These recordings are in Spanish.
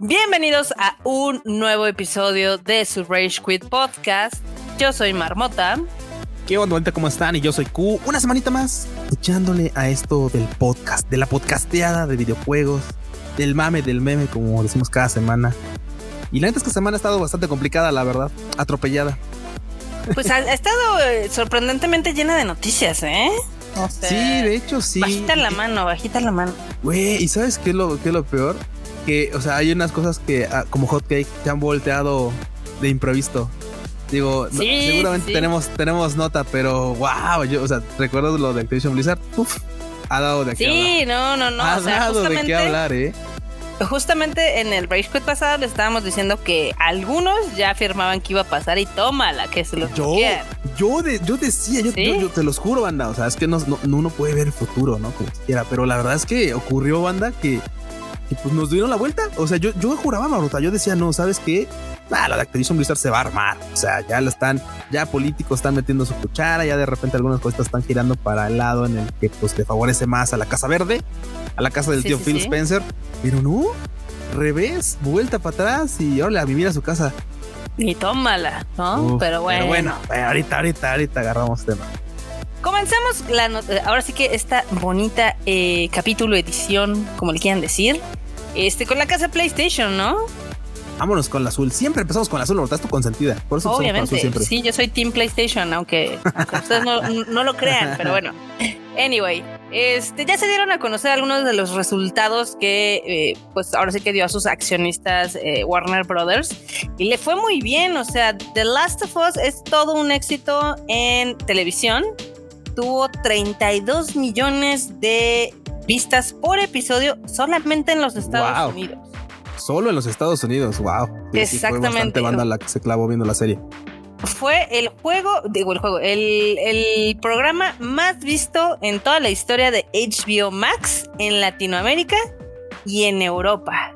Bienvenidos a un nuevo episodio de su Rage Quit Podcast. Yo soy Marmota. ¿Qué onda, ¿Cómo están? Y yo soy Q. Una semanita más echándole a esto del podcast, de la podcasteada de videojuegos, del mame, del meme, como decimos cada semana. Y la neta es que semana ha estado bastante complicada, la verdad. Atropellada. Pues ha, estado eh, sorprendentemente llena de noticias, ¿eh? sí, de hecho sí. Bajita la mano, bajita la mano. Güey, ¿y sabes qué es lo, qué es lo peor? Que, o sea, hay unas cosas que ah, como hotcake se han volteado de imprevisto. Digo, seguramente tenemos tenemos nota, pero wow, yo, o sea, recuerdo lo de Activision Blizzard, uf, ha dado de qué Sí, no, no, no. Ha dado de qué hablar, ¿eh? Justamente en el Rage Quit pasado le estábamos diciendo que algunos ya afirmaban que iba a pasar y tómala, que se los yo, yo, de, yo decía, yo, yo, te los juro, banda, o sea, es que no, no, uno puede ver el futuro, ¿no? Como quiera, pero la verdad es que ocurrió, banda, que pues nos dieron la vuelta. O sea, yo, yo juraba, Maruta, yo decía, no, ¿sabes qué? Ah, la de Activision Blizzard se va a armar. O sea, ya lo están, ya políticos están metiendo su cuchara, ya de repente algunas cosas están girando para el lado en el que pues le favorece más a la Casa Verde, a la casa del tío Phil Spencer. Pero no, revés, vuelta para atrás y ahora a vivir a su casa. Y tómala, ¿no? pero bueno. Pero bueno, ahorita, ahorita, ahorita agarramos tema. Comenzamos la eh, ahora sí que esta bonita eh, capítulo edición, como le quieran decir, este con la casa PlayStation, ¿no? Vámonos con la azul. Siempre empezamos con la azul, estás tu consentida. Por eso Obviamente, siempre. sí, yo soy Team PlayStation, aunque, ustedes no, lo crean, pero bueno. Anyway, este, ya se dieron a conocer algunos de los resultados que, eh, pues ahora sí que dio a sus accionistas Warner Brothers y le fue muy bien. O sea, The Last of Us es todo un éxito en televisión tuvo 32 millones de vistas por episodio solamente en los Estados Unidos. Solo en los Estados Unidos, wow. Exactamente. fue bastante banda la que se clavó viendo la serie. Fue el juego, digo el juego, el, el programa más visto en toda la historia de HBO Max en Latinoamérica y en Europa.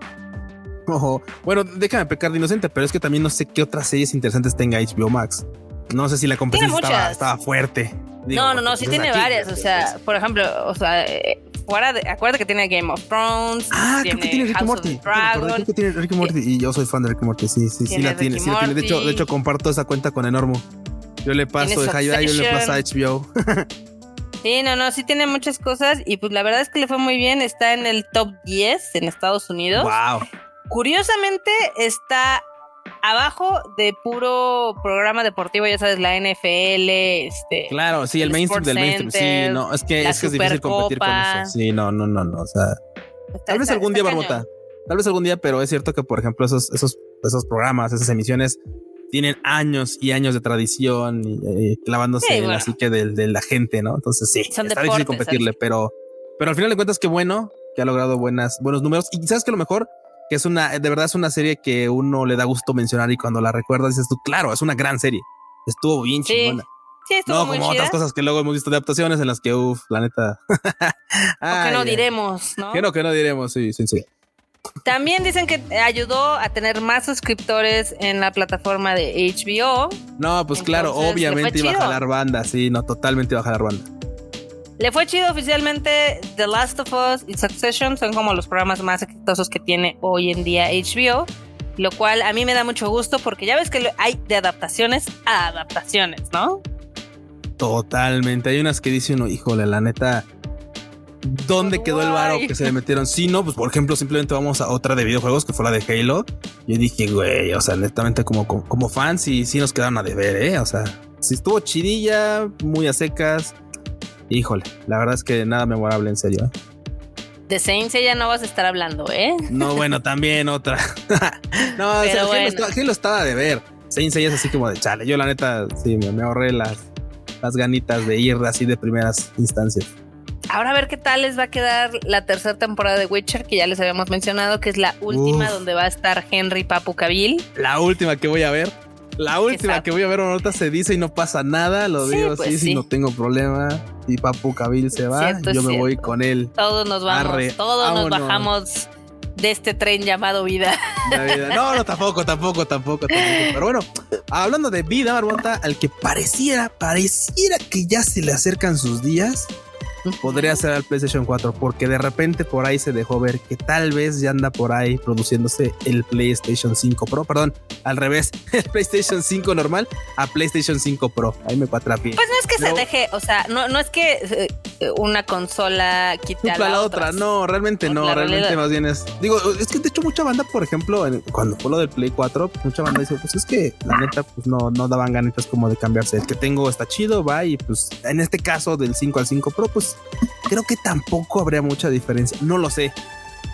Ojo. Bueno, déjame pecar de inocente, pero es que también no sé qué otras series interesantes tenga HBO Max. No sé si la competencia estaba, fuerte. no, no, no, sí tiene varias. O sea, por ejemplo, o sea, eh, fuera de, acuérdate que tiene Game of Thrones. Ah, tiene creo que tiene Rick Morty. Creo que tiene Rick Morty y yo soy fan de Rick Morty. Sí, sí, sí la tiene, sí la tiene. De hecho, de hecho, comparto esa cuenta con Enormo. Yo le paso de Hayai, yo le paso a HBO. Sí, no, no, sí tiene muchas cosas y pues la verdad es que le fue muy bien. Está en el top 10 en Estados Unidos. Wow. Curiosamente está abajo de puro programa deportivo, ya sabes, la NFL, este. Claro, sí, el, mainstream del mainstream. Sí, no, es que, es, que es difícil competir con eso. Sí, no, no, no, no. O sea, tal vez algún día, Barbota. Tal vez algún día, pero es cierto que, por ejemplo, esos, esos, esos programas, esas emisiones tienen años y años de tradición y, clavándose en la psique de, la gente, ¿no? Entonces sí, está difícil competirle, pero, pero al final de cuentas, qué bueno que ha logrado buenas, buenos números. Y sabes que lo mejor que es una, de verdad es una serie que uno le da gusto mencionar y cuando la recuerdas dices tú, claro, es una gran serie. Estuvo bien sí. chingona. Sí, estuvo no como otras cosas que luego hemos visto de adaptaciones en las que, uff, la neta. que no diremos, ¿no? Que no, que no diremos, sí, sí, sí. También dicen que ayudó a tener más suscriptores en la plataforma de HBO. No, pues claro, obviamente iba a jalar banda, sí, no, totalmente iba a jalar banda. Le fue chido oficialmente The Last of Us y Succession, son como los programas más exitosos que tiene hoy en día HBO, lo cual a mí me da mucho gusto porque ya ves que hay de adaptaciones a adaptaciones, ¿no? Totalmente, hay unas que dicen uno, híjole, la neta, ¿dónde quedó el varo que se le metieron? Sí, no, pues por ejemplo, simplemente vamos a otra de videojuegos que fue la de Halo. Yo dije, güey, o sea, netamente como, como, fans y sí nos quedaron a deber, ¿eh? O sea, si estuvo chidilla, muy a secas Híjole, la verdad es que nada memorable, en serio. ¿eh? De Saints ya no vas a estar hablando, ¿eh? No, bueno, también otra. no, o sea, ¿quién, lo estaba de ver? Saints es así como de chale. Yo la neta, sí, me, ahorré las, las ganitas de ir así de primeras instancias. Ahora a ver qué tal les va a quedar la tercera temporada de Witcher, que ya les habíamos mencionado, que es la última donde va a estar Henry Papu Cavill. La última que voy a ver. La última que voy a ver ahorita se dice y no pasa nada, lo digo pues así, si no tengo problema. Y Papu Cabil se va, yo me voy con él. Todos nos vamos, todos nos bajamos de este tren llamado vida. No, no, tampoco, tampoco, tampoco, tampoco. Pero bueno, hablando de vida, Barbota, al que pareciera, pareciera que ya se le acercan sus días, podría ser al PlayStation 4, porque de repente por ahí se dejó ver que tal vez ya anda por ahí produciéndose el PlayStation 5 Pro, perdón, al revés, el PlayStation 5 normal a PlayStation 5 Pro. Ahí me cuatrapié. Pues no es que se deje, o sea, no, no es que eh, una consola quite a la, otra. No, realmente no, realmente más bien es. Digo, es que de hecho mucha banda, por ejemplo, cuando fue lo del Play 4, mucha banda dice, pues es que la neta, pues no, no daban ganitas como de cambiarse. El que tengo está chido, va, y pues en este caso del 5 al 5 Pro, pues creo que tampoco habría mucha diferencia. No lo sé.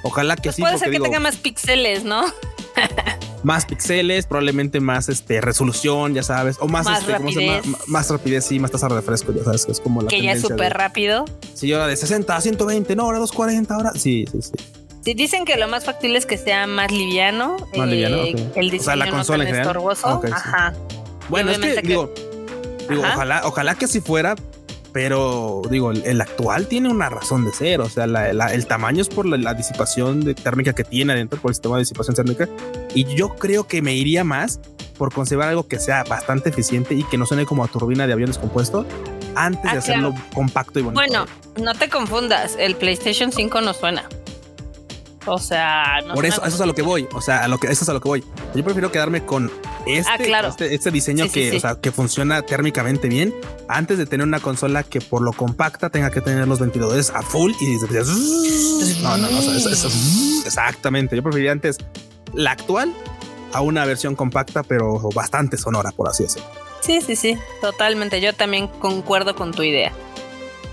Ojalá que pues sí. Puede ser que tenga más píxeles, ¿no? más píxeles, probablemente más este resolución, ya sabes, o más, este, rapidez. más rapidez, y más tasa de refresco, ya sabes, que es como la que ya es súper rápido. Sí, ahora de 60 a 120, no, ahora 240, ahora sí, sí, sí. Sí, dicen que lo más factible es que sea más liviano. Más liviano, eh, El diseño o sea, la consola en general. estorboso. Ajá. Bueno, es que, digo, digo ojalá, ojalá que así fuera, pero digo, el, actual tiene una razón de ser, o sea, el tamaño es por la, disipación de térmica que tiene adentro, por el sistema de disipación térmica, y yo creo que me iría más por conservar algo que sea bastante eficiente y que no suene como a turbina de avión descompuesto antes de ah, hacerlo compacto y bonito. Bueno, no te confundas, el PlayStation 5 no suena. O sea, por eso, eso es a lo que voy. O sea, a lo que eso es a lo que voy. Yo prefiero quedarme con este, ah, este, este, diseño que, O sea, que funciona térmicamente bien antes de tener una consola que por lo compacta tenga que tener los ventiladores a full y no, no, no, eso, exactamente. Yo preferiría antes la actual a una versión compacta, pero bastante sonora, por así decirlo. Sí, sí, sí, totalmente. Yo también concuerdo con tu idea.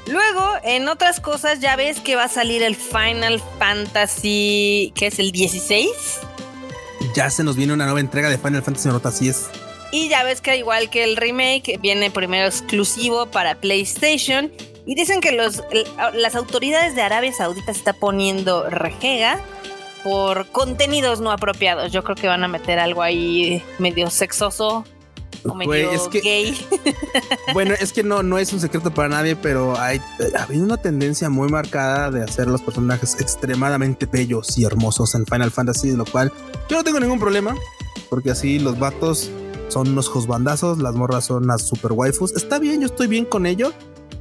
Luego, en otras cosas, ya ves que va a salir el Final Fantasy, que es el 16. Ya se nos viene una nueva entrega de Final Fantasy Nota, así es. Y ya ves que igual que el remake, viene primero exclusivo para PlayStation. Y dicen que los, las autoridades de Arabia Saudita se está poniendo rejega por contenidos no apropiados. Yo creo que van a meter algo ahí medio sexoso es que, Bueno, es que no, no es un secreto para nadie, pero hay, habido una tendencia muy marcada de hacer los personajes extremadamente bellos y hermosos en Final Fantasy, de lo cual yo no tengo ningún problema, porque así los vatos son unos josbandazos, las morras son las super waifus. Está bien, yo estoy bien con ello,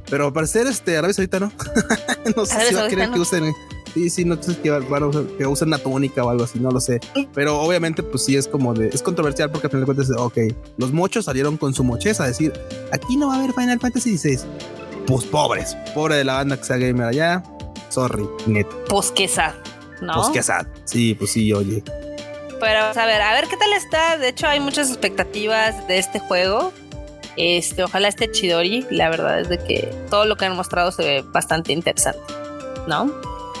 pero al parecer, este, Arabia ahorita no. no sé si va a querer que usen Sí, sí, no sé que, van que usen una túnica o algo así, no lo sé. Pero obviamente, pues sí es como de. Es controversial porque al final de cuentas, ok, los mochos salieron con su mocheza a decir: aquí no va a haber Final Fantasy XVI. Pues pobres, pobre de la banda que sea gamer allá. Sorry, net. Pues que sad, ¿no? Pues que sad. Sí, pues sí, oye. Pero a ver, a ver qué tal está. De hecho, hay muchas expectativas de este juego. Este, ojalá esté Chidori. La verdad es de que todo lo que han mostrado se ve bastante interesante, ¿no?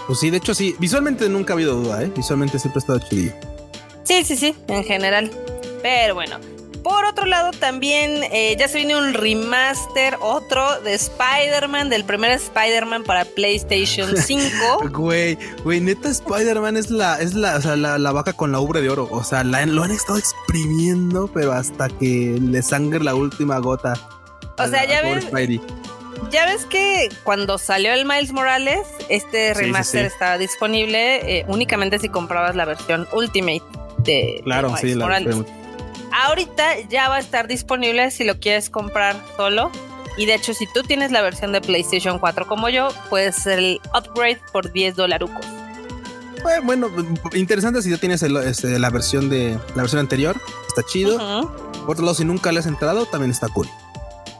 Pues sí, de hecho sí, visualmente nunca ha habido duda, ¿eh? Visualmente siempre ha estado chido. Sí, sí, sí, en general. Pero bueno, por otro lado, también eh, ya se viene un remaster, otro de Spider-Man, del primer Spider-Man para PlayStation 5. Güey, güey, neta Spider-Man es la, es la, o sea, la, vaca con la ubre de oro. O sea, lo han estado exprimiendo, pero hasta que le sangre la última gota. O sea, ya ves ya ves que cuando salió el Miles Morales, este remaster estaba disponible eh, únicamente si comprabas la versión Ultimate de, claro, Miles Morales. Ahorita ya va a estar disponible si lo quieres comprar solo. Y de hecho, si tú tienes la versión de PlayStation 4 como yo, puedes el upgrade por 10 dolarucos. Eh, bueno, interesante si ya tienes este, la versión de la versión anterior, está chido. Por otro lado, si nunca le has entrado, también está cool.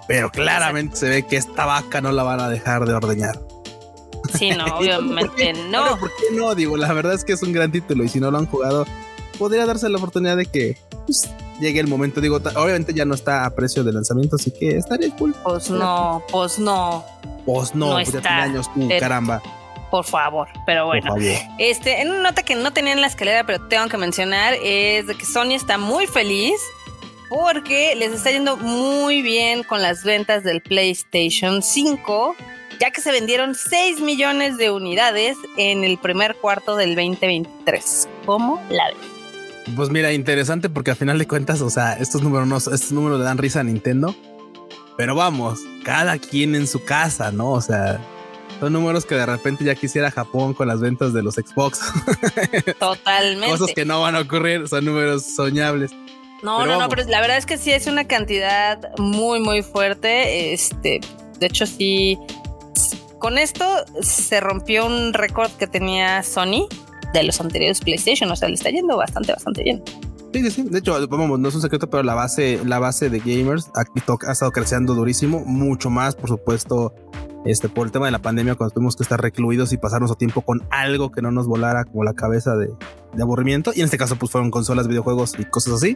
Pero claramente se ve que esta vaca no la van a dejar de ordeñar. Sí, no, obviamente no. ¿Por qué no? Digo, la verdad es que es un gran título y si no lo han jugado, podría darse la oportunidad de que pues, llegue el momento. Digo, obviamente ya no está a precio de lanzamiento, así que estaría cool. Pues no, pues no. Pues no, pues ya tiene años, uh, caramba. Por favor, pero bueno. Este, en una nota que no tenía en la escalera, pero tengo que mencionar, es de que Sony está muy feliz porque les está yendo muy bien con las ventas del PlayStation 5, ya que se vendieron 6 millones de unidades en el primer cuarto del 2023. ¿Cómo la ven? Pues mira, interesante porque al final de cuentas, o sea, estos números, no, estos números le dan risa a Nintendo, pero vamos, cada quien en su casa, ¿no? O sea, son números que de repente ya quisiera Japón con las ventas de los Xbox. Totalmente. Cosas que no van a ocurrir, son números soñables. No, no, no, pero la verdad es que sí es una cantidad muy, muy fuerte. Este, de hecho, sí. Con esto se rompió un récord que tenía Sony de los anteriores PlayStation. O sea, le está yendo bastante, bastante bien. Sí, sí, De hecho, vamos, no es un secreto, pero la base, la base de gamers aquí ha estado creciendo durísimo, mucho más, por supuesto, este, por el tema de la pandemia, cuando tuvimos que estar recluidos y pasar nuestro tiempo con algo que no nos volara como la cabeza de, aburrimiento. Y en este caso, pues fueron consolas, videojuegos y cosas así.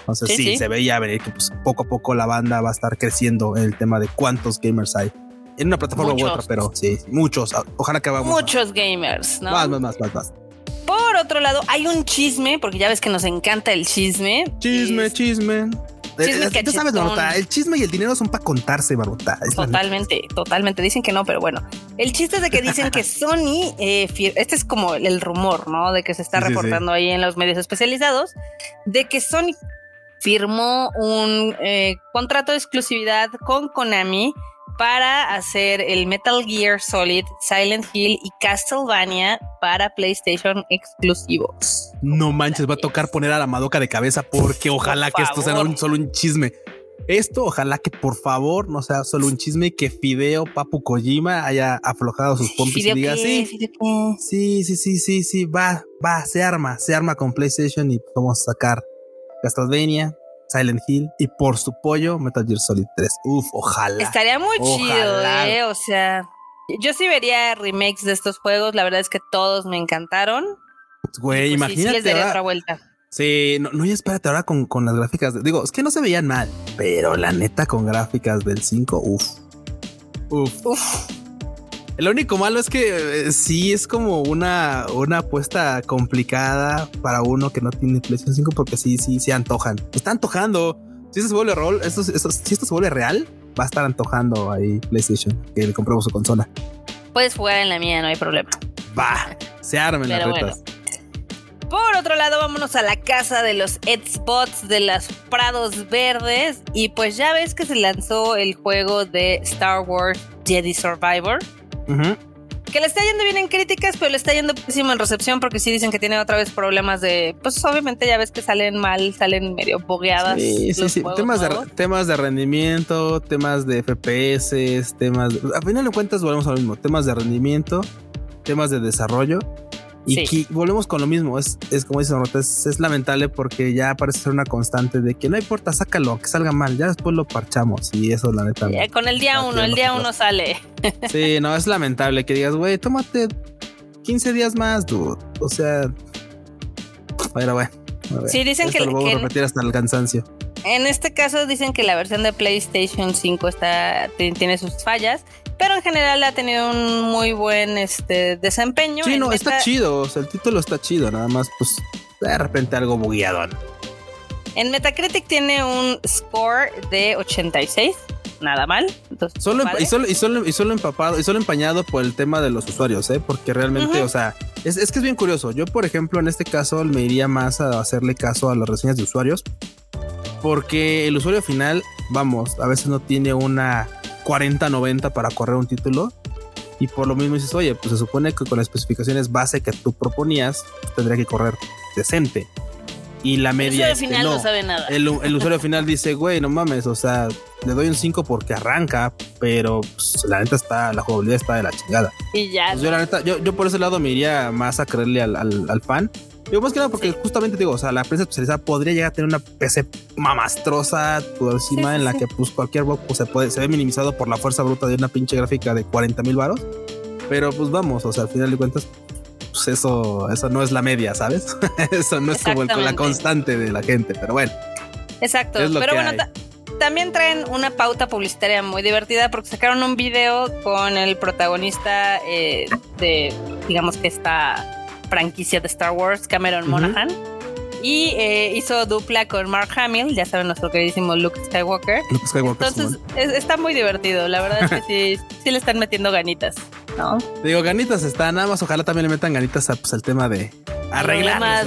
Entonces, sí, se veía venir que pues, poco a poco la banda va a estar creciendo en el tema de cuántos gamers hay. En una plataforma u otra, pero sí, muchos. Ojalá que vamos. Muchos gamers, ¿no? Más, más, más, más, más. Por otro lado, hay un chisme, porque ya ves que nos encanta el chisme. Chisme, chisme. Chisme eh, sabes, el chisme y el dinero son para contarse, Barbota. Totalmente, totalmente. Dicen que no, pero bueno. El chiste es de que dicen que Sony, eh, este es como el rumor, ¿no? De que se está reportando ahí en los medios especializados, de que Sony firmó un eh, contrato de exclusividad con Konami para hacer el Metal Gear Solid, Silent Hill y Castlevania para PlayStation exclusivos. No manches, va a tocar poner a la Madoka de cabeza porque ojalá que esto sea solo un chisme. Esto, ojalá que por favor no sea solo un chisme y que Fideo Papu Kojima haya aflojado sus pompis y diga sí, sí, sí, sí, sí, sí, va, va, se arma, se arma con PlayStation y vamos a sacar Castlevania, Silent Hill y por su pollo Metal Gear Solid 3. Uf, ojalá. Estaría muy chido, eh. O sea, yo sí vería remakes de estos juegos. La verdad es que todos me encantaron. Güey, pues imagínate. Sí, les otra vuelta. Sí, no, no, y espérate ahora con, con las gráficas. digo, es que no se veían mal, pero la neta con gráficas del 5, uf. Uf. Uf. Lo único malo es que eh, sí es como una, una apuesta complicada para uno que no tiene PlayStation 5 porque sí, sí, se antojan. Está antojando. Si esto se vuelve rol, esto, si esto se vuelve real, va a estar antojando ahí PlayStation que le compremos su consola. Puedes jugar en la mía, no hay problema. Va, se armen las retas. Por otro lado, vámonos a la casa de los Spots de los Prados Verdes. Y pues ya ves que se lanzó el juego de Star Wars Jedi Survivor. Que le está yendo bien en críticas, pero le está yendo pésimo en recepción porque sí dicen que tiene otra vez problemas de. Pues obviamente ya ves que salen mal, salen medio bogueadas. Sí, sí, sí. Temas de, temas de rendimiento, temas de FPS, temas. a final de cuentas, volvemos a lo mismo: temas de rendimiento, temas de desarrollo y volvemos con lo mismo. Es, es como dice es, es, lamentable porque ya parece ser una constante de que no importa, sácalo, que salga mal. Ya después lo parchamos y eso, la neta. con el día uno, el día uno sale. Sí, no, es lamentable que digas, güey, tómate 15 días más, dude. O sea, pero bueno. Sí, dicen que lo voy a repetir hasta el cansancio. En este caso dicen que la versión de PlayStation 5 está, tiene sus fallas pero en general ha tenido un muy buen este, desempeño. Sí, no, está chido, o sea, el título está chido, nada más pues de repente algo bugueado. En Metacritic tiene un score de 86, nada mal. solo, y, solo, y, solo, y solo empapado, y solo empañado por el tema de los usuarios, ¿eh? porque realmente, o sea, es, es que es bien curioso. Yo, por ejemplo, en este caso me iría más a hacerle caso a las reseñas de usuarios, porque el usuario final, vamos, a veces no tiene una 40-90 para correr un título. Y por lo mismo dices, oye, pues se supone que con las especificaciones base que tú proponías, tendría que correr decente. Y la media. El usuario final no, sabe nada. El, usuario final dice, güey, no mames, o sea, le doy un 5 porque arranca, pero pues, la neta está, la jugabilidad está de la chingada. Y ya. Pues yo, la neta, yo, yo, por ese lado me iría más a creerle al, al, al fan. Digo, más que nada porque justamente digo, o sea, la prensa especializada podría llegar a tener una PC mamastrosa por encima en la que pues cualquier bug pues, se puede, se ve minimizado por la fuerza bruta de una pinche gráfica de 40 mil varos. Pero pues vamos, o sea, al final de cuentas, pues eso, eso no es la media, ¿sabes? eso no es como la constante de la gente, pero bueno. Exacto, pero bueno, también traen una pauta publicitaria muy divertida porque sacaron un video con el protagonista eh, de, digamos que está franquicia de Star Wars, Cameron Monaghan. Y eh, hizo dupla con Mark Hamill, ya saben, nuestro queridísimo Luke Skywalker. Luke Skywalker. Entonces está muy divertido, la verdad es que sí, sí le están metiendo ganitas, ¿no? Digo, ganitas están, nada más ojalá también le metan ganitas a, pues, al tema de arreglar.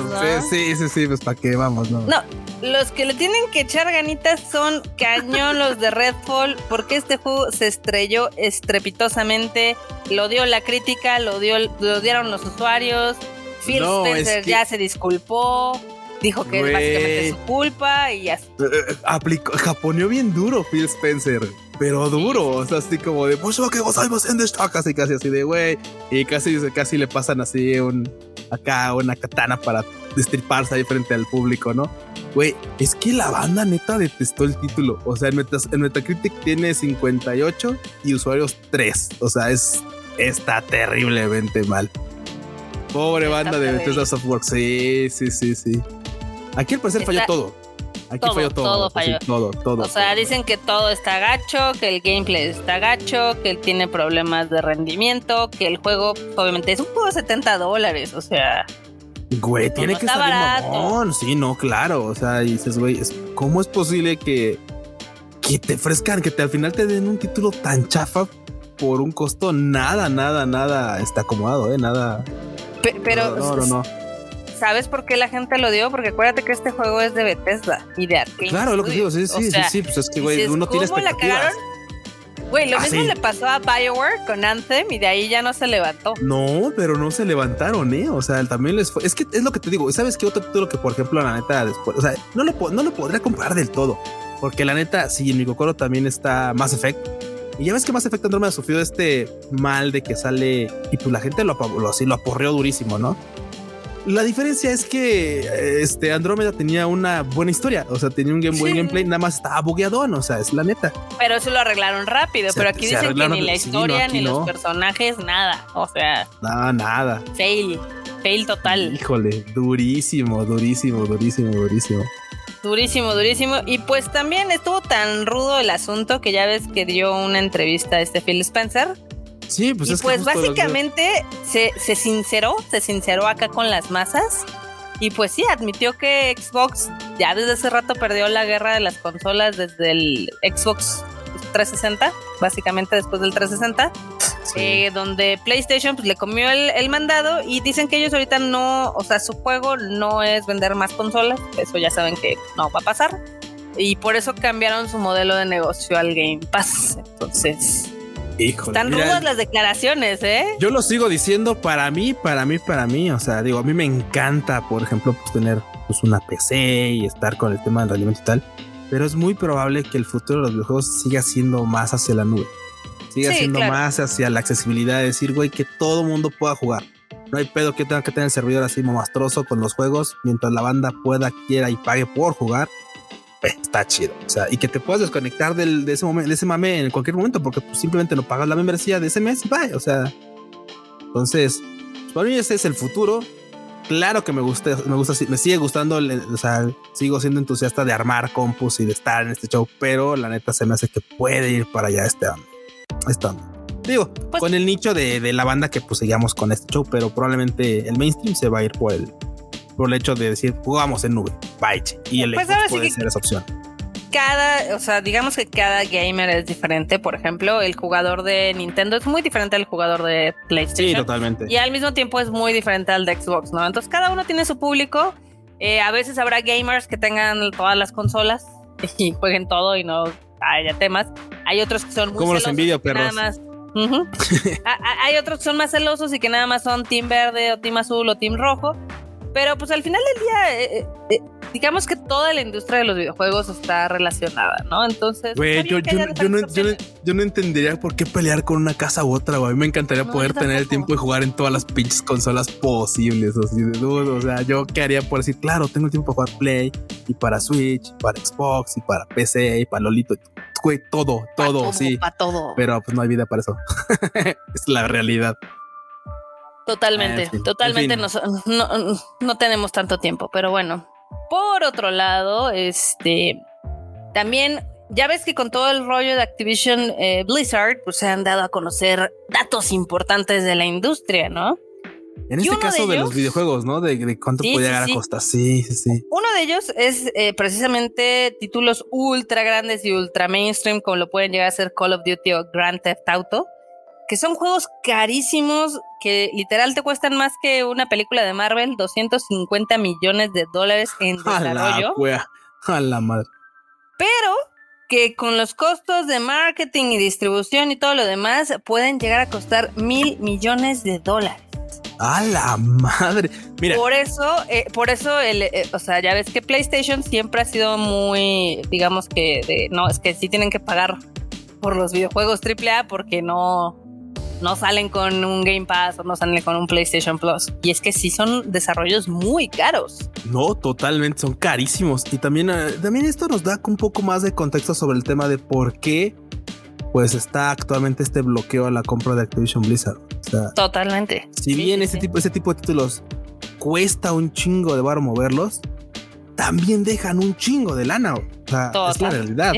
Sí, sí, sí, pues para qué vamos, ¿no? No, los que le tienen que echar ganitas son cañón los de Redfall, porque este juego se estrelló estrepitosamente lo dio la crítica, lo, dio, lo dieron los usuarios. Phil Spencer ya se disculpó, dijo que es básicamente su culpa y ya. Eh, eh, aplicó, japoneó bien duro Phil Spencer pero duro, o sea, así como de, pues que gozamos en casi casi así de, güey, y casi, casi le pasan así un, acá una katana para destriparse ahí frente al público, ¿no? Güey, es que la banda neta detestó el título, o sea, en, Metacritic tiene 58 y usuarios 3, o sea, es, está terriblemente mal. Pobre banda de Bethesda Softworks, sí, sí, sí, sí. Aquí al parecer falló todo. Aquí todo, falló todo. Todo falló. todo, todo. O sea, dicen que todo está gacho, que el gameplay está gacho, que él tiene problemas de rendimiento, que el juego, obviamente, es un juego de 70 dólares. O sea. Güey, tiene que estar mamón. Sí, no, claro. O sea, dices, güey, ¿cómo es posible que, que te ofrezcan, que te, al final te den un título tan chafa por un costo nada, nada, nada está acomodado, eh? Nada. pero. no, no. no. ¿Sabes por qué la gente lo dio? Porque acuérdate que este juego es de Bethesda y de Arkane. Claro, lo que digo, sí, sí, sí, sí, pues es que, güey, uno tiene expectativas. Güey, lo ah, mismo le pasó a Bioware con Anthem y de ahí ya no se levantó. No, pero no se levantaron, ¿eh? O sea, también les fue. Es que es lo que te digo. ¿Sabes qué otro título que, por ejemplo, la neta después, o sea, no lo, no lo podría comprar del todo? Porque la neta, sí, en mi cocoro también está Mass Effect. Y ya ves que Mass Effect Andromeda sufrió este mal de que sale y pues la gente lo, lo, lo aporreó durísimo, ¿no? La diferencia es que este Andrómeda tenía una buena historia, o sea, tenía un game, buen gameplay, nada más estaba bugueadón, o sea, es la neta. Pero eso lo arreglaron rápido, pero aquí dicen que ni la historia, ni los personajes, nada, o sea. Nada, nada. Fail, fail total. Híjole, durísimo, durísimo, durísimo, durísimo. Durísimo, durísimo. Y pues también estuvo tan rudo el asunto que ya ves que dio una entrevista a este Phil Spencer Sí, pues y es pues básicamente se, se sinceró, se sinceró acá con las masas. Y pues sí, admitió que Xbox ya desde hace rato perdió la guerra de las consolas desde el Xbox 360, básicamente después del 360, eh, donde PlayStation pues, le comió el, el, mandado y dicen que ellos ahorita no, o sea, su juego no es vender más consolas, eso ya saben que no va a pasar, y por eso cambiaron su modelo de negocio al Game Pass. Entonces, están rudas las declaraciones, ¿eh? Yo lo sigo diciendo para mí, para mí, para mí. O sea, digo, a mí me encanta, por ejemplo, pues tener pues, una PC y estar con el tema del rendimiento y tal. Pero es muy probable que el futuro de los videojuegos siga siendo más hacia la nube. Siga siendo más hacia la accesibilidad. de decir, güey, que todo mundo pueda jugar. No hay pedo que tenga que tener el servidor así monstruoso con los juegos mientras la banda pueda, quiera y pague por jugar está chido. O sea, y que te puedas desconectar del, de ese momento, de ese mame en cualquier momento, porque pues, simplemente no pagas la membresía de ese mes y bye. O sea, entonces, para mí ese es el futuro. Claro que me gusta, me gusta, me sigue gustando, o sea, sigo siendo entusiasta de armar compus y de estar en este show, pero la neta se me hace que puede ir para allá este año. Año. Digo, pues con el nicho de, de, la banda que pues seguíamos con este show, pero probablemente el mainstream se va a ir por el, por el hecho de decir jugamos en nube, byte, y el pues puede ser esa opción. Cada, o sea, digamos que cada gamer es diferente. Por ejemplo, el jugador de Nintendo es muy diferente al jugador de PlayStation. Sí, totalmente. Y al mismo tiempo es muy diferente al de Xbox, ¿no? Entonces cada uno tiene su público. Eh, a veces habrá gamers que tengan todas las consolas y jueguen todo y no haya temas. Hay otros que son muy Como los envidio, perros. hay otros que son más celosos y que nada más son team verde o team azul o team rojo. Pero pues al final del día, eh, eh, digamos que toda la industria de los videojuegos está relacionada, ¿no? Entonces... Güey, yo, no, entendería por qué pelear con una casa u otra, güey. A mí me encantaría poder tener el tiempo de jugar en todas las pinches consolas posibles, así de dudo. O sea, yo qué haría por decir, claro, tengo el tiempo para jugar Play y para Switch, y para Xbox y para PC y para Lolito. Güey, todo, todo, sí. Para todo. Pero pues no hay vida para eso. es la realidad. Totalmente, totalmente no, no, tenemos tanto tiempo, pero bueno. Por otro lado, este también ya ves que con todo el rollo de Activision eh, Blizzard, pues se han dado a conocer datos importantes de la industria, ¿no? En este caso de, los videojuegos, ¿no? De, cuánto puede llegar a costar. Sí, sí, sí. Uno de ellos es eh, precisamente títulos ultra grandes y ultra mainstream, como lo pueden llegar a ser Call of Duty o Grand Theft Auto que son juegos carísimos que literal te cuestan más que una película de Marvel, 250 millones de dólares en desarrollo. A la, a la madre. Pero que con los costos de marketing y distribución y todo lo demás pueden llegar a costar mil millones de dólares. A la madre. Mira. Por eso, eh, por eso, el, eh, o sea, ya ves que PlayStation siempre ha sido muy, digamos que, de, no, es que sí tienen que pagar por los videojuegos AAA porque no, no salen con un Game Pass o no salen con un PlayStation Plus. Y es que sí son desarrollos muy caros. No, totalmente, son carísimos. Y también, eh, también esto nos da un poco más de contexto sobre el tema de por qué pues está actualmente este bloqueo a la compra de Activision Blizzard. totalmente. Si bien ese tipo, ese tipo de títulos cuesta un chingo de bar moverlos, también dejan un chingo de lana. O sea, es la realidad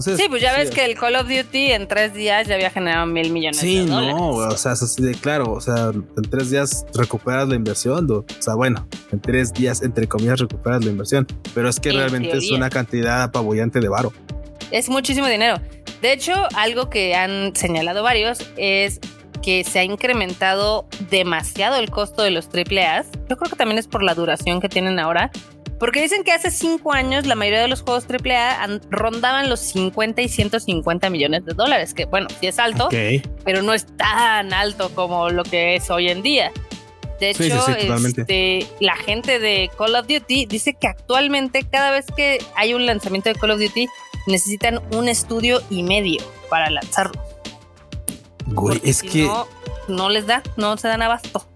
sí, pues ya ves que el Call of Duty en tres días ya había generado mil millones de dólares. Sí, no, o sea, es así de claro. O sea, en tres días recuperas la inversión. O sea, bueno, en tres días, entre comillas, recuperas la inversión. Pero es que realmente es una cantidad apabullante de varo. Es muchísimo dinero. De hecho, algo que han señalado varios es que se ha incrementado demasiado el costo de los AAA. Yo creo que también es por la duración que tienen ahora. Porque dicen que hace cinco años la mayoría de los juegos AAA rondaban los 50 y 150 millones de dólares, que bueno, sí es alto, pero no es tan alto como lo que es hoy en día. De hecho, este, la gente de Call of Duty dice que actualmente cada vez que hay un lanzamiento de Call of Duty necesitan un estudio y medio para lanzarlo. Güey, es que no, no les da, no se dan abasto.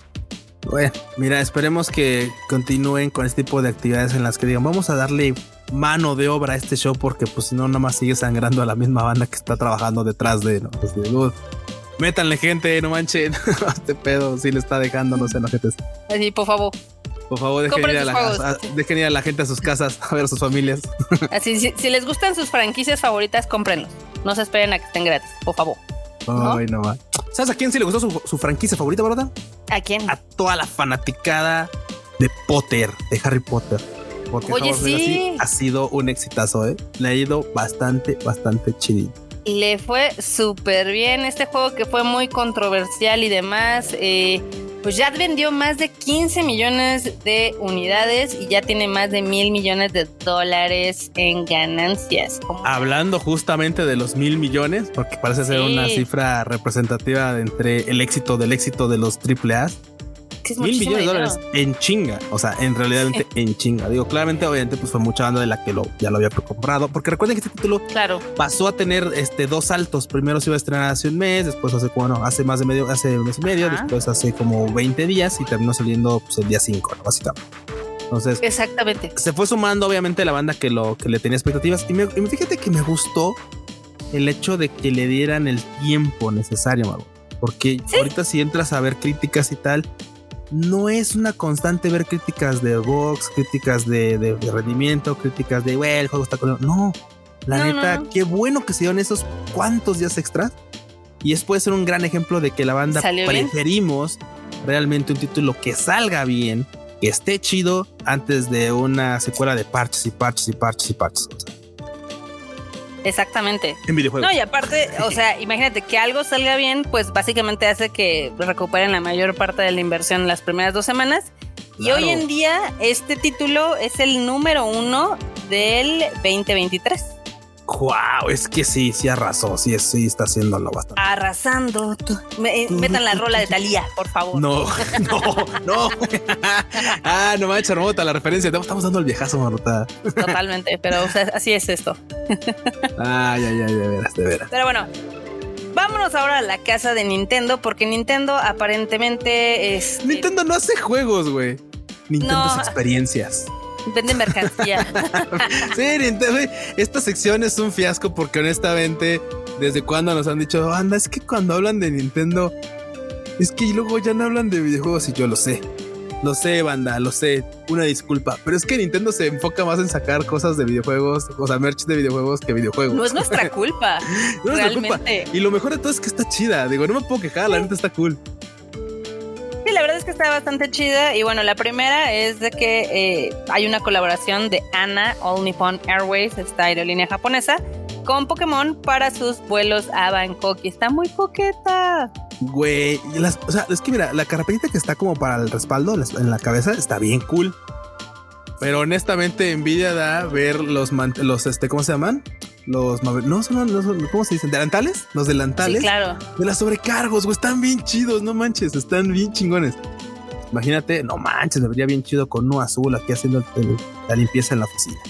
Bueno, mira, esperemos que continúen con este tipo de actividades en las que digan, vamos a darle mano de obra a este show porque pues si no, nada más sigue sangrando a la misma banda que está trabajando detrás de, ¿no? Pues, métanle gente, no manchen. este pedo si le está dejando, no sé, no gente. Así, por favor. Por favor, dejen ir, a la, dejen ir, a la, gente a sus casas a ver a sus familias. Así, si, les gustan sus franquicias favoritas, cómprenlos. No se esperen a que estén gratis, por favor. Ay, no, no ¿Sabes a quién sí le gustó su, franquicia favorita, verdad? ¿A quién? A toda la fanaticada de Potter, de Harry Potter. Porque Oye, sí. ha sido un exitazo, ¿eh? Le ha ido bastante, bastante chidito. Le fue súper bien este juego que fue muy controversial y demás. Eh, pues ya vendió más de 15 millones de unidades y ya tiene más de mil millones de dólares en ganancias. Hablando justamente de los mil millones, porque parece ser una cifra representativa de entre el éxito del éxito de los AAA mil millones de dólares en chinga. O sea, en realidad en chinga. Digo, claramente, obviamente, pues fue mucha banda de la que lo, ya lo había comprado. Porque recuerden que este título claro. pasó a tener este dos saltos. Primero se iba a estrenar hace un mes, después hace, bueno, hace más de medio, hace un mes y medio, después hace como 20 días y terminó saliendo pues, el día 5, básicamente. Entonces, exactamente. Se fue sumando, obviamente, la banda que lo que le tenía expectativas. Y, me, fíjate que me gustó el hecho de que le dieran el tiempo necesario, Mago. Porque ahorita si entras a ver críticas y tal, no es una constante ver críticas de box, críticas de, rendimiento, críticas de, güey, el juego está con... No, la neta, qué bueno que se dieron esos cuantos días extras. Y es puede ser un gran ejemplo de que la banda preferimos realmente un título que salga bien, que esté chido antes de una secuela de parches y parches y parches y parches. Exactamente. En videojuegos. No, y aparte, o sea, imagínate que algo salga bien, pues básicamente hace que recuperen la mayor parte de la inversión en las primeras dos semanas. Y hoy en día, este título es el número uno del 2023. Wow, es que sí, sí arrasó, sí, sí está haciéndolo bastante. Arrasando. Eh, metan la rola de Talía, por favor. No, no, no. ah, no manches, Marmota, la referencia. Estamos dando el viejazo, Marmota. Totalmente, pero así es esto. ay, ay, ay, de veras, de veras. Pero bueno, vámonos ahora a la casa de Nintendo, porque Nintendo aparentemente es. Nintendo no hace juegos, güey. Nintendo es experiencias. Venden mercancía. sí, Nintendo. Esta sección es un fiasco porque honestamente, desde cuando nos han dicho, anda, es que cuando hablan de Nintendo, es que luego ya no hablan de videojuegos y yo lo sé. Lo sé, banda, lo sé. Una disculpa. Pero es que Nintendo se enfoca más en sacar cosas de videojuegos, o sea, merch de videojuegos que videojuegos. No es nuestra culpa. no es nuestra culpa. Y lo mejor de todo es que está chida. Digo, no me puedo quejar, la neta está cool. Sí, la verdad es que está bastante chida. Y bueno, la primera es de que eh, hay una colaboración de ANA, All Nippon Airways, esta aerolínea japonesa, con Pokémon para sus vuelos a Bangkok. Y está muy coqueta. Güey, o sea, es que mira, la carapetita que está como para el respaldo en la cabeza está bien cool. Pero honestamente, envidia da ver los, los este, ¿cómo se llaman? Los no son los, ¿cómo se dicen? ¿Delantales? Los delantales. claro. De las sobrecargos, güey, están bien chidos, no manches, están bien chingones. Imagínate, no manches, me vería bien chido con uno azul aquí haciendo la limpieza en la oficina.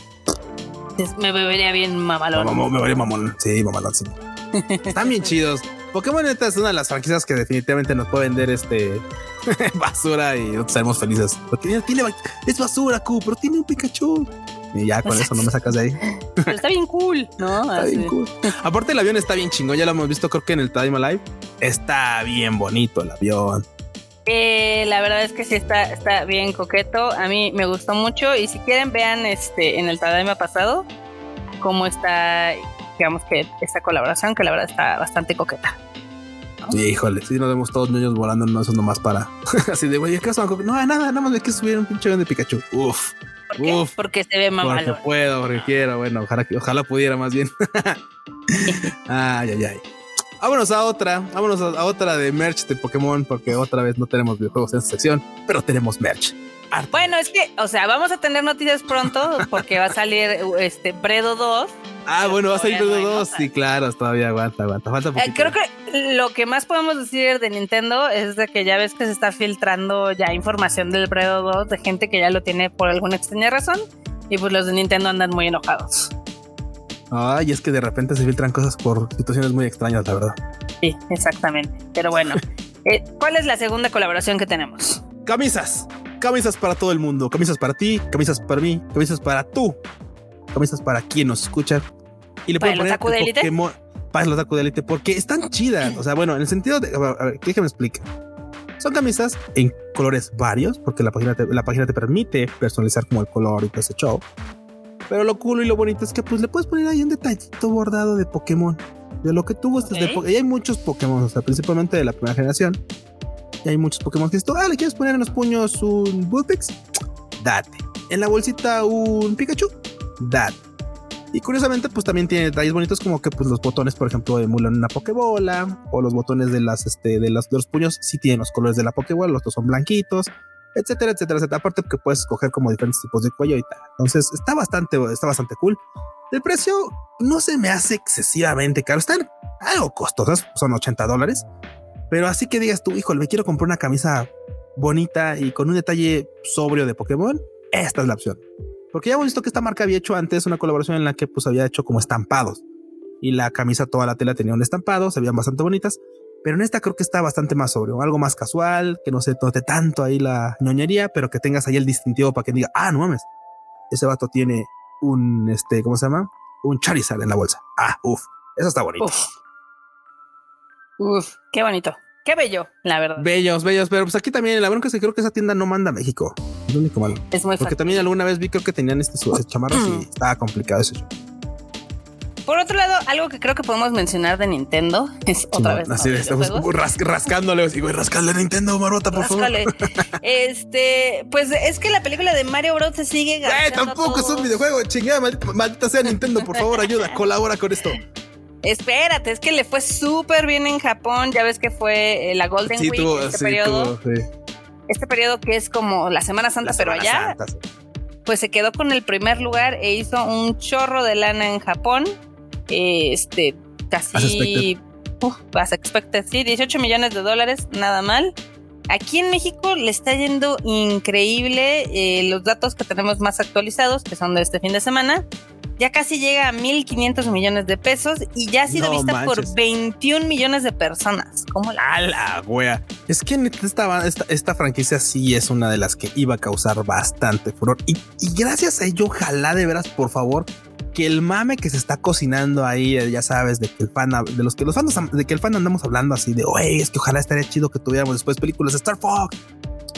Me vería bien mamalón. me vería mamón. Sí, mamalón, sí. Están bien chidos. Pokémon neta es una de las franquicias que definitivamente nos puede vender este basura y nosotros seremos felices. Porque tiene, es basura, Q, pero tiene un Pikachu. Y ya con eso no me sacas de ahí. Pero está bien cool, ¿no? Está bien cool. Aparte, el avión está bien chingón. Ya lo hemos visto, creo que en el Time Alive. Está bien bonito el avión. Eh, la verdad es que sí está, está bien coqueto. A mí me gustó mucho. Y si quieren, vean este en el Tadaima pasado cómo está, digamos que esta colaboración, que la verdad está bastante coqueta. híjole, si nos vemos todos niños volando, no eso nomás para. Así de, güey, ¿qué No, nada, nada más me que subir un pinche avión de Pikachu. Uf. Uf, porque se ve más Porque puedo, porque quiero. Bueno, ojalá, ojalá pudiera más bien. ay, ay, ay. Vámonos a otra, vámonos a, otra de merch de Pokémon, porque otra vez no tenemos videojuegos en esta sección, pero tenemos merch. Bueno, es que, o sea, vamos a tener noticias pronto porque va a salir este Bredo 2. Ah, bueno, va a salir Bredo 2. Sí, claro, todavía aguanta, aguanta. Falta eh, creo que lo que más podemos decir de Nintendo es de que ya ves que se está filtrando ya información del Bredo 2 de gente que ya lo tiene por alguna extraña razón. Y pues los de Nintendo andan muy enojados. Ay, es que de repente se filtran cosas por situaciones muy extrañas, la verdad. Sí, exactamente. Pero bueno, eh, ¿cuál es la segunda colaboración que tenemos? Camisas. Camisas para todo el mundo. Camisas para ti, camisas para mí, camisas para tú. Camisas para quien nos escucha. Y le puedo poner Pokémon, para los de Elite porque están chidas. O sea, bueno, en el sentido de. A ver, déjame explicar. Son camisas en colores varios, porque la página te, la página te permite personalizar como el color y todo ese show. Pero lo cool y lo bonito es que pues le puedes poner ahí un detallito bordado de Pokémon. De lo que tú gustes de Pokémon. Y hay muchos Pokémon, o sea, principalmente de la primera generación. Y hay muchos Pokémon que esto, ah, le quieres poner en los puños un Bullpix, date. En la bolsita un Pikachu, date. Y curiosamente, pues también tiene detalles bonitos como que pues los botones, por ejemplo, emulan una Pokébola o los botones de las este de, las, de los puños sí tienen los colores de la Pokébola, los dos son blanquitos etcétera, etcétera, etcétera. Aparte que puedes escoger como diferentes tipos de cuello y tal. Entonces está bastante, está bastante cool. El precio no se me hace excesivamente caro. Están algo costosas, son 80 dólares. Pero así que digas tú, híjole, me quiero comprar una camisa bonita y con un detalle sobrio de Pokémon. Esta es la opción. Porque ya hemos visto que esta marca había hecho antes una colaboración en la que pues había hecho como estampados. Y la camisa, toda la tela tenía un estampado, se veían bastante bonitas. Pero en esta creo que está bastante más sobrio, algo más casual, que no se tote tanto ahí la ñoñería, pero que tengas ahí el distintivo para que diga, ah, no mames, ese vato tiene un, este, ¿cómo se llama? Un Charizard en la bolsa. Ah, uff, eso está bonito. Qué bonito. Qué bello, la verdad. Bellos, bellos, pero pues aquí también la bronca es que creo que esa tienda no manda a México. Es lo único malo. Es muy Porque también alguna vez vi creo que tenían este chamarras y estaba complicado show. Por otro lado, algo que creo que podemos mencionar de Nintendo es otra vez. Así estamos rascándole, digo, rascale a Nintendo, Marota, por favor. este, pues es que la película de Mario Bros. se sigue ganando. Eh, tampoco es un videojuego, chingada, maldita, sea Nintendo, por favor, ayuda, colabora con esto. Espérate, es que le fue súper bien en Japón. Ya ves que fue eh, la Golden Week, este periodo. Este periodo que es como la Semana Santa, pero allá. Pues se quedó con el primer lugar e hizo un chorro de lana en Japón este, casi. As expected. sí, 18 millones de dólares, nada mal. Aquí en México le está yendo increíble. Eh, los datos que tenemos más actualizados, que son de este fin de semana, ya casi llega a 1.500 millones de pesos y ya ha sido vista por 21 millones de personas. ¿Cómo la? la wea! Es que esta, esta, esta, franquicia sí es una de las que iba a causar bastante furor. Y, y gracias a ello, ojalá de veras, por favor, que el mame que se está cocinando ahí, eh, ya sabes, de que el fan, de los que los fans, de que el fan andamos hablando así de, oye, es que ojalá estaría chido que tuviéramos después películas de Star Fox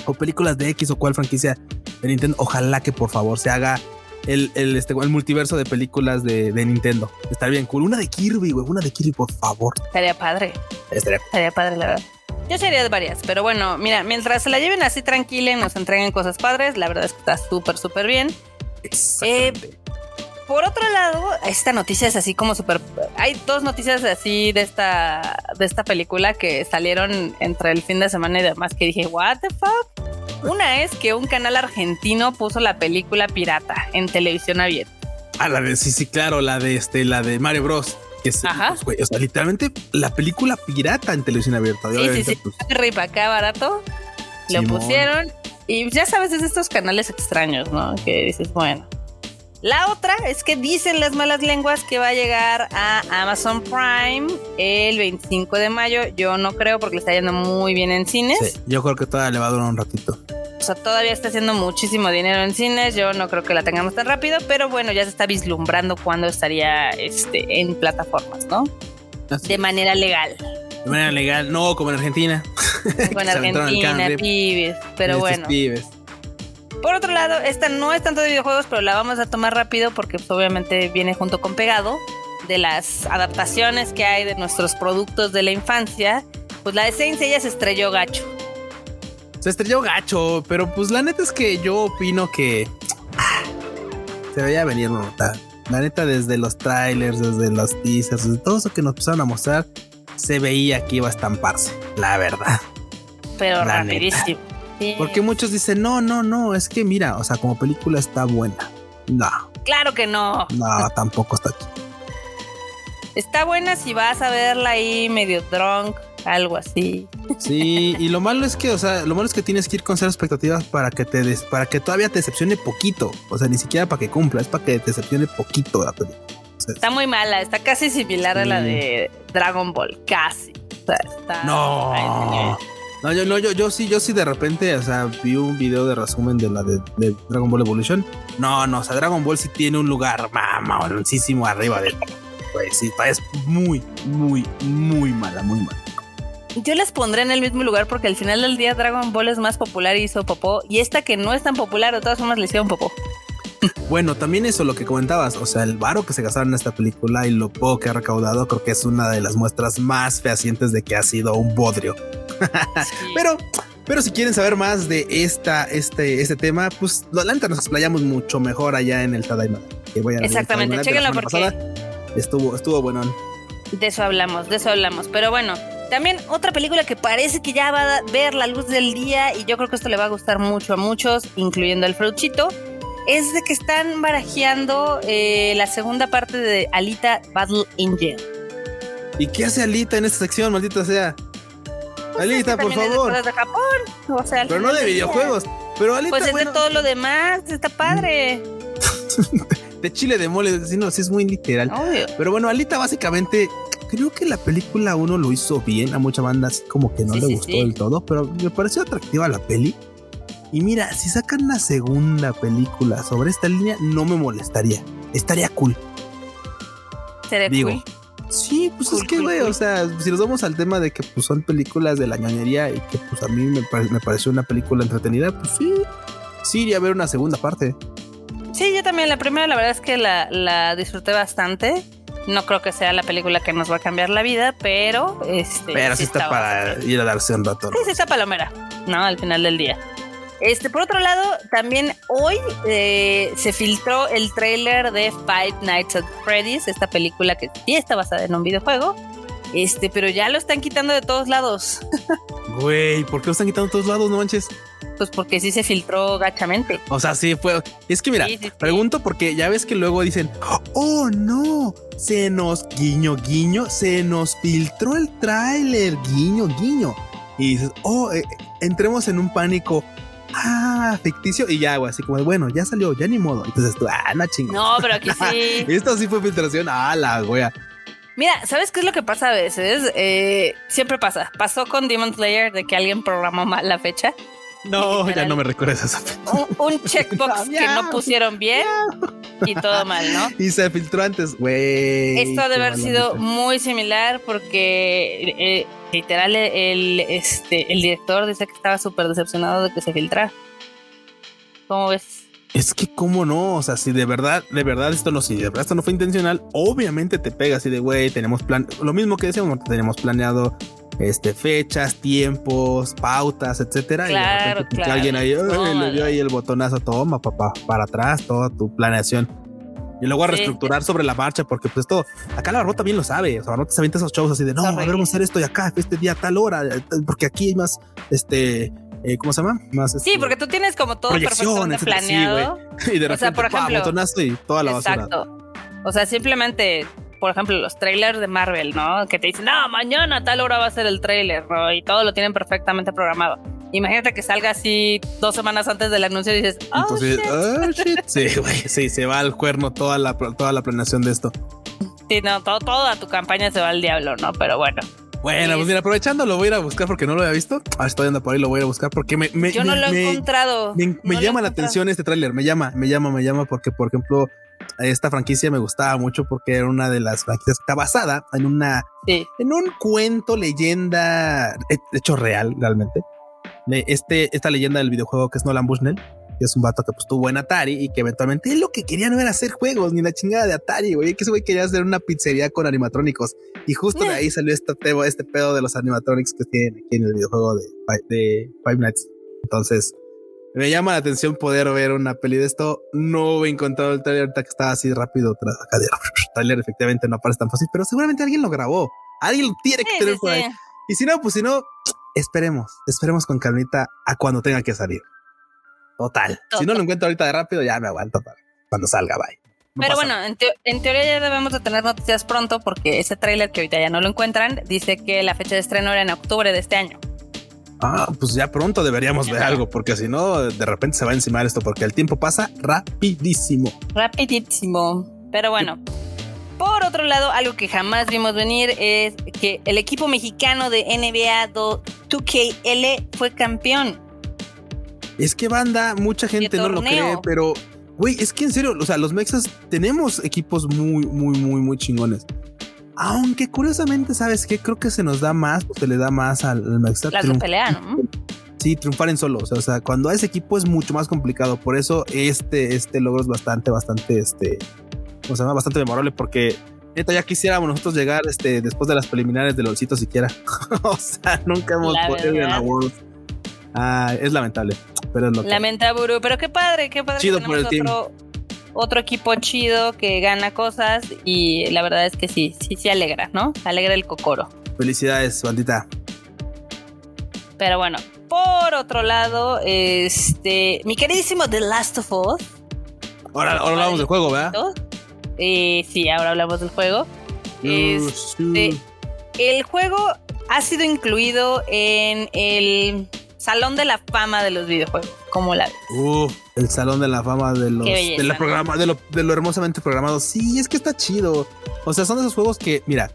o películas de X o cual franquicia de Nintendo. Ojalá que por favor se haga el, el, este, el multiverso de películas de, de, Nintendo. Estaría bien cool. Una de Kirby, güey, una de Kirby, por favor. Estaría padre. Estaría, Estaría padre, la verdad. Yo sería varias, pero bueno, mira, mientras se la lleven así tranquila y nos entreguen cosas padres, la verdad es que está súper, súper bien. Eh, por otro lado, esta noticia es así como súper. Hay dos noticias así de esta, de esta película que salieron entre el fin de semana y demás que dije, ¿What the fuck? Una es que un canal argentino puso la película pirata en televisión abierta. Ah, la de sí, sí, claro, la de este, la de Mario Bros. Que es, pues, o sea, literalmente la película pirata en televisión abierta. Sí, sí, sí. Pues, acá barato. Lo pusieron y ya sabes, es estos canales extraños, ¿no? Que dices, bueno. La otra es que dicen las malas lenguas que va a llegar a Amazon Prime el 25 de mayo. Yo no creo porque le está yendo muy bien en cines. Sí, yo creo que todavía le va a durar un ratito. O sea, todavía está haciendo muchísimo dinero en cines. Yo no creo que la tengamos tan rápido, pero bueno, ya se está vislumbrando cuando estaría este, en plataformas, ¿no? De manera legal. De manera legal, no como en Argentina. Con Argentina, pibes, pero bueno. Por otro lado, esta no es tanto de videojuegos, pero la vamos a tomar rápido porque pues, obviamente viene junto con pegado de las adaptaciones que hay de nuestros productos de la infancia. Pues la de Saints ella se estrelló gacho. Se estrelló gacho, pero pues la neta es que yo opino que ah, se veía venir nota. La neta desde los trailers, desde los teasers, desde todo eso que nos empezaron a mostrar, se veía que iba a estamparse, la verdad. Pero rapidísimo. Porque muchos dicen, no, no, no, es que mira, o sea, como película está buena. No. Claro que no. No, tampoco está aquí. Está buena si vas a verla ahí medio drunk, algo así. Sí, y lo malo es que, o sea, lo malo es que tienes que ir con cero expectativas para que te des, para que todavía te decepcione poquito. O sea, ni siquiera para que cumpla, es para que te decepcione poquito la película. está muy mala, está casi similar a la de Dragon Ball, casi. no. No, yo, no, yo, yo sí, yo sí de repente, o sea, vi un video de resumen de la de, Dragon Ball Evolution. No, no, o sea, Dragon Ball sí tiene un lugar mamaloncísimo arriba de. Pues sí, es muy, muy, muy mala, muy mala. Yo las pondré en el mismo lugar porque al final del día Dragon Ball es más popular y hizo popó. Y esta que no es tan popular, de todas formas le hicieron popó. Bueno, también eso lo que comentabas, o sea, el varo que se gastaron en esta película y lo poco que ha recaudado, creo que es una de las muestras más fehacientes de que ha sido un bodrio. pero, pero si quieren saber más de esta, este, este tema, pues la neta nos explayamos mucho mejor allá en el Tadaima. Exactamente, chequenlo porque estuvo, estuvo bueno. De eso hablamos, de eso hablamos. Pero bueno, también otra película que parece que ya va a ver la luz del día y yo creo que esto le va a gustar mucho a muchos, incluyendo al Fruchito es de que están barajeando eh, la segunda parte de Alita Battle Angel. ¿Y qué hace Alita en esta sección, maldita sea? Pues Alita, por favor. de Japón. O sea, pero no de videojuegos. Pero Alita, pues es de todo lo demás, está padre. de chile de mole, sí, no, sí es muy literal. Pero bueno, Alita básicamente creo que la película uno lo hizo bien. A mucha banda así como que no le gustó del todo, pero me pareció atractiva la peli. Y mira, si sacan una segunda película sobre esta línea, no me molestaría. Estaría cool. ¿Sería Digo, cool? Sí, pues es que, güey, o sea, si nos vamos al tema de que pues, son películas de la ñoñería y que pues a mí me, me pareció una película entretenida, pues sí, sí iría a ver una segunda parte. Sí, yo también. La primera, la verdad es que la, la disfruté bastante. No creo que sea la película que nos va a cambiar la vida, pero este. Pero sí, está, para ir a darse un rato. Sí, sí está palomera, ¿no? Al final del día. Este, por otro lado, también hoy eh, se filtró el trailer de Five Nights at Freddy's, esta película que sí está basada en un videojuego. Este, pero ya lo están quitando de todos lados. Güey, ¿por qué lo están quitando de todos lados, no manches? Pues porque sí se filtró gachamente. O sea, sí fue. Es que mira, pregunto porque ya ves que luego dicen, oh no, se nos guiño, guiño, se nos filtró el tráiler, guiño, guiño. Y dices, oh, eh, entremos en un pánico ah, ficticio y ya, güey, así como, bueno, ya salió, ya ni modo. Entonces tú, ah, no chingas. No, pero aquí sí. Esto sí fue filtración, ah, la wea. Mira, ¿sabes qué es lo que pasa a veces? Eh, siempre pasa. Pasó con Demon Slayer de que alguien programó mal la fecha. No, ya no me recuerdas esa fecha. Un, checkbox que no pusieron bien y todo mal, ¿no? Y se filtró antes, güey. Esto debe haber sido muy similar porque eh, literal el, este, el director dice que estaba súper decepcionado de que se filtrara. ¿Cómo ves? Es que cómo no, o sea, si de verdad, de verdad esto no, si de verdad esto no fue intencional, obviamente te pega así de güey, tenemos plan, lo mismo que decíamos, tenemos planeado este fechas, tiempos, pautas, etcétera. Claro, y claro. alguien ahí le dio ahí el botonazo, toma, papá, para atrás, toda tu planeación. Y luego a reestructurar sobre la marcha, porque pues todo, acá la Barbota también lo sabe, o sea, Barbota se avienta esos shows así de, no, a ver, vamos a hacer esto y acá, este día a tal hora, porque aquí hay más, este, eh, ¿cómo se llama? Más sí, este, porque tú tienes como todo perfectamente planeado. y de repente, o sea, por ejemplo, y toda la exacto. O sea, simplemente, por ejemplo, los trailers de Marvel, ¿no? Que te dicen, no, mañana tal hora va a ser el trailer, ¿no? Y todo lo tienen perfectamente programado. Imagínate que salga así dos semanas antes del anuncio y dices, oh, shit. Oh, shit. Sí, güey, sí, se va al cuerno toda la, toda la planeación de esto. Sí, no, todo, toda tu campaña se va al diablo, ¿no? Pero bueno. Bueno, pues mira, aprovechando, lo voy a ir a buscar porque no lo había visto. Ah, estoy andando por ahí, lo voy a ir a buscar porque me. Yo no lo he encontrado. Me, llama la atención este tráiler, me llama, me llama, me llama porque, por ejemplo, esta franquicia me gustaba mucho porque era una de las franquicias que está basada en una. En un cuento, leyenda, hecho real, realmente. Este, esta leyenda del videojuego que es Nolan Bushnell que es un vato que pues tuvo en Atari y que eventualmente lo que quería no era hacer juegos ni la chingada de Atari, güey, que ese güey quería hacer una pizzería con animatrónicos y justo de ahí salió este, este pedo de los animatronics que tienen aquí en el videojuego de, de Five Nights. Entonces, me llama la atención poder ver una peli de esto. No he encontrado el trailer ahorita que está así rápido. Acá de trailer efectivamente no aparece tan fácil, pero seguramente alguien lo grabó. Alguien lo tiene que tener por ahí. Y si no, pues si no, esperemos, esperemos con calmita a cuando tenga que salir. Total. Si no lo encuentro ahorita de rápido, ya me aguanto para cuando salga, bye. Pero bueno, en, teoría ya debemos de tener noticias pronto porque ese tráiler que ahorita ya no lo encuentran dice que la fecha de estreno era en octubre de este año. Ah, pues ya pronto deberíamos ver algo porque si no, de repente se va a encimar esto porque el tiempo pasa rapidísimo. Rapidísimo. Pero bueno. Por otro lado, algo que jamás vimos venir es que el equipo mexicano de NBA 2KL fue campeón. Es que banda, mucha gente no lo cree, pero güey, es que en serio, o sea, los Mexas tenemos equipos muy, muy, muy, muy chingones. Aunque curiosamente, ¿sabes qué? Creo que se nos da más, se le da más al, Mexa. Las pelea, ¿no? Sí, triunfar en solo. O sea, cuando hay ese equipo es mucho más complicado. Por eso este, este logro es bastante, bastante, este, o sea, bastante memorable porque neta ya quisiéramos nosotros llegar este, después de las preliminares del Olcito siquiera. o sea, nunca hemos podido ir a la World. Ah, es lamentable, pero es lo Lamentable, pero qué padre, qué padre. Chido por el otro, otro equipo chido que gana cosas y la verdad es que sí, sí, sí alegra, ¿no? Alegra el cocoro. Felicidades, bandita. Pero bueno, por otro lado, este, mi queridísimo The Last of Us. Ahora, ahora hablamos del juego, ¿verdad? Eh, sí, ahora hablamos del juego. Este, el juego ha sido incluido en el Salón de la Fama de los videojuegos. ¿Cómo la ves? Uh, el Salón de la Fama de los de, la programa, de, lo, de lo hermosamente programado. Sí, es que está chido. O sea, son esos juegos que, mira,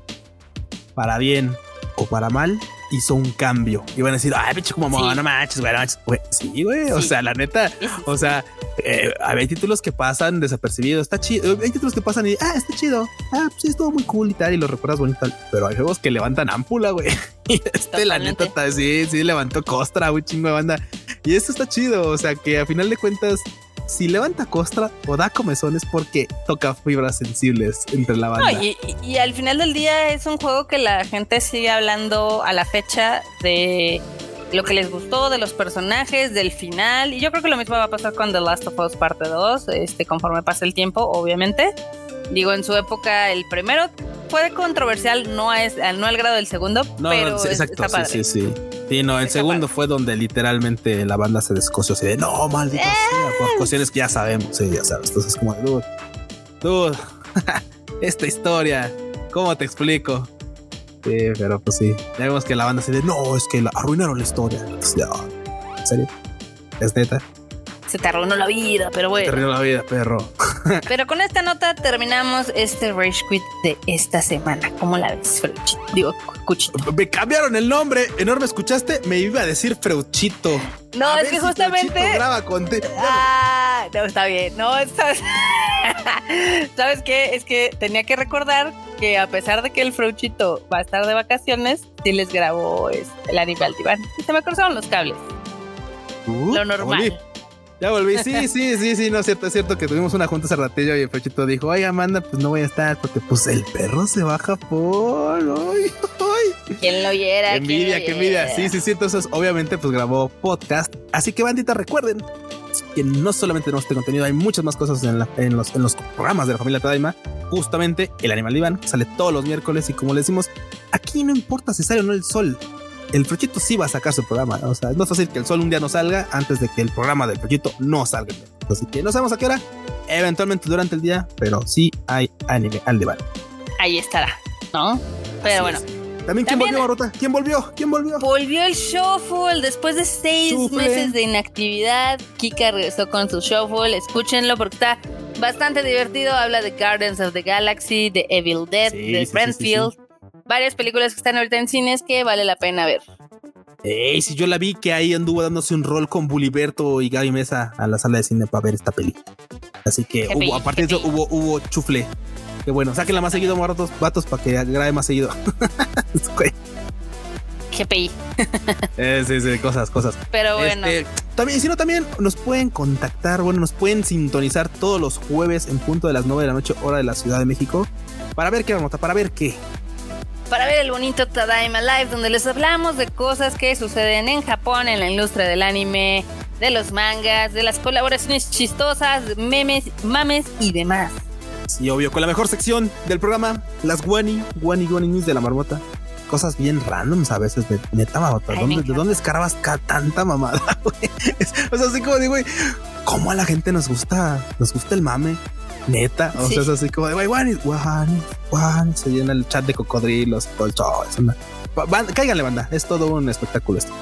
para bien o para mal, hizo un cambio. Y van a decir, ay, pinche como no manches, güey, no manches. sí, güey. O sea, la neta, o sea, eh, hay títulos que pasan desapercibidos. Está chido. Hay títulos que pasan y, ah, está chido. Ah, pues sí, estuvo muy cool y tal. Y lo recuerdas bonito. Pero hay juegos que levantan ámpula, güey. Este, la neta, sí, sí, levantó costra, güey, chingo de banda. Y esto está chido. O sea, que a final de cuentas, si levanta costra o da comezones porque toca fibras sensibles entre la banda. y, al final del día es un juego que la gente sigue hablando a la fecha de lo que les gustó, de los personajes, del final. Y yo creo que lo mismo va a pasar con The Last of Us parte 2, este, conforme pase el tiempo, obviamente. Digo, en su época el primero fue controversial, no, es, no al grado del segundo, pero exacto, sí, sí, sí. Sí, no, el segundo fue donde literalmente la banda se descoció así de no, maldita sea, por cuestiones que ya sabemos, sí, ya sabes. Entonces, como, dude, dude, esta historia, ¿cómo te explico? Sí, pero pues sí, ya vemos que la banda se de no, es que la arruinaron la historia. ¿En serio? ¿Es neta? Se te arruinó la vida, pero bueno. Se te arruinó la vida, perro. Pero con esta nota terminamos este Rage Quit de esta semana. ¿Cómo la ves, Freuchito? Digo, Cuchito. Me cambiaron el nombre. Enorme, ¿escuchaste? Me iba a decir Freuchito. No, es que justamente. graba con Ah, no, está bien. No, ¿sabes? ¿Sabes qué? Es que tenía que recordar que a pesar de que el Freuchito va a estar de vacaciones, sí les grabó este, el animal diván. Y se me cruzaron los cables. Uh, Lo normal. Ya volví. Sí, sí, sí, sí, no es cierto, es cierto que tuvimos una junta hace ratillo y el pechito dijo, oye Amanda, pues no voy a estar porque pues el perro se va a Japón. Ay, ay. ¿Quién lo oyera? Qué envidia, qué envidia. Sí, sí, sí. Entonces, obviamente, pues grabó podcast. Así que, bandita, recuerden que no solamente tenemos este contenido, hay muchas más cosas en, los, en los programas de la familia Tadaima. Justamente el Animal Diván sale todos los miércoles y como le decimos, aquí no importa si sale o no el sol el Frochito sí va a sacar su programa. O sea, es más fácil que el sol un día no salga antes de que el programa del Frochito no salga. Así que no sabemos a qué hora, eventualmente durante el día, pero sí hay anime al debate. Ahí estará, ¿no? Pero bueno. También, ¿quién volvió, Marota? ¿Quién volvió? ¿Quién volvió? Volvió el Shuffle después de seis meses de inactividad. Kika regresó con su Shuffle. Escúchenlo porque está bastante divertido. Habla de Gardens of the Galaxy, de Evil Dead, de Brentfield. Varias películas que están ahorita en cines que vale la pena ver. Ey, si yo la vi que ahí anduvo dándose un rol con Buliberto y Gaby Mesa a la sala de cine para ver esta peli. Así que hubo, aparte de eso, hubo, hubo chufle. Que bueno, sáquenla más seguido, morros, vatos, para que grabe más seguido. GPI. eh, sí, sí, cosas, cosas. Pero bueno. Este, también, si no, también nos pueden contactar, bueno, nos pueden sintonizar todos los jueves en punto de las 9 de la noche, hora de la Ciudad de México. Para ver qué, nota, para ver qué para ver el bonito Tadaima Live, donde les hablamos de cosas que suceden en Japón, en la industria del anime, de los mangas, de las colaboraciones chistosas, memes, mames y demás. Sí, obvio, con la mejor sección del programa, las Wani, Wani Wani News de la marmota. Cosas bien randoms a veces de neta marmota. ¿Dónde, ¿De dónde escarabas tanta mamada, o sea, así como digo, güey, ¿cómo a la gente nos gusta, nos gusta el mame? Neta, o sea, es así como de, Juan, Juan, Juan, se llena el chat de cocodrilos, todo el show. Es una... Cáiganle, banda, es todo un espectáculo esto.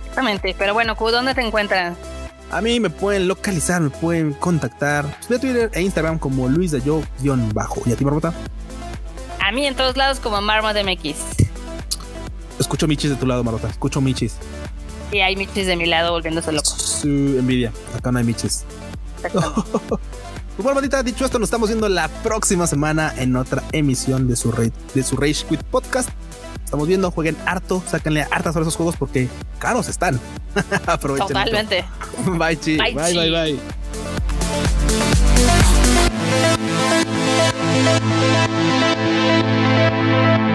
Exactamente, pero bueno, ¿dónde te encuentran? A mí me pueden localizar, me pueden contactar de Twitter e Instagram como Luis de Yo bajo. ¿Y a ti, Barbota? A mí en todos lados como Marmot MX. Escucho michis de tu lado, Marota. Escucho michis. Sí, hay michis de mi lado volviéndose loco. Su envidia. Acá no hay michis. Pues bueno, bandita, dicho esto, nos estamos viendo la próxima semana en otra emisión de su, de su Rage Quit Podcast. Estamos viendo, jueguen harto, sáquenle hartas sobre esos juegos porque caros están. Aprovechen. Totalmente. Bye, chi. Bye, bye, bye, bye. bye.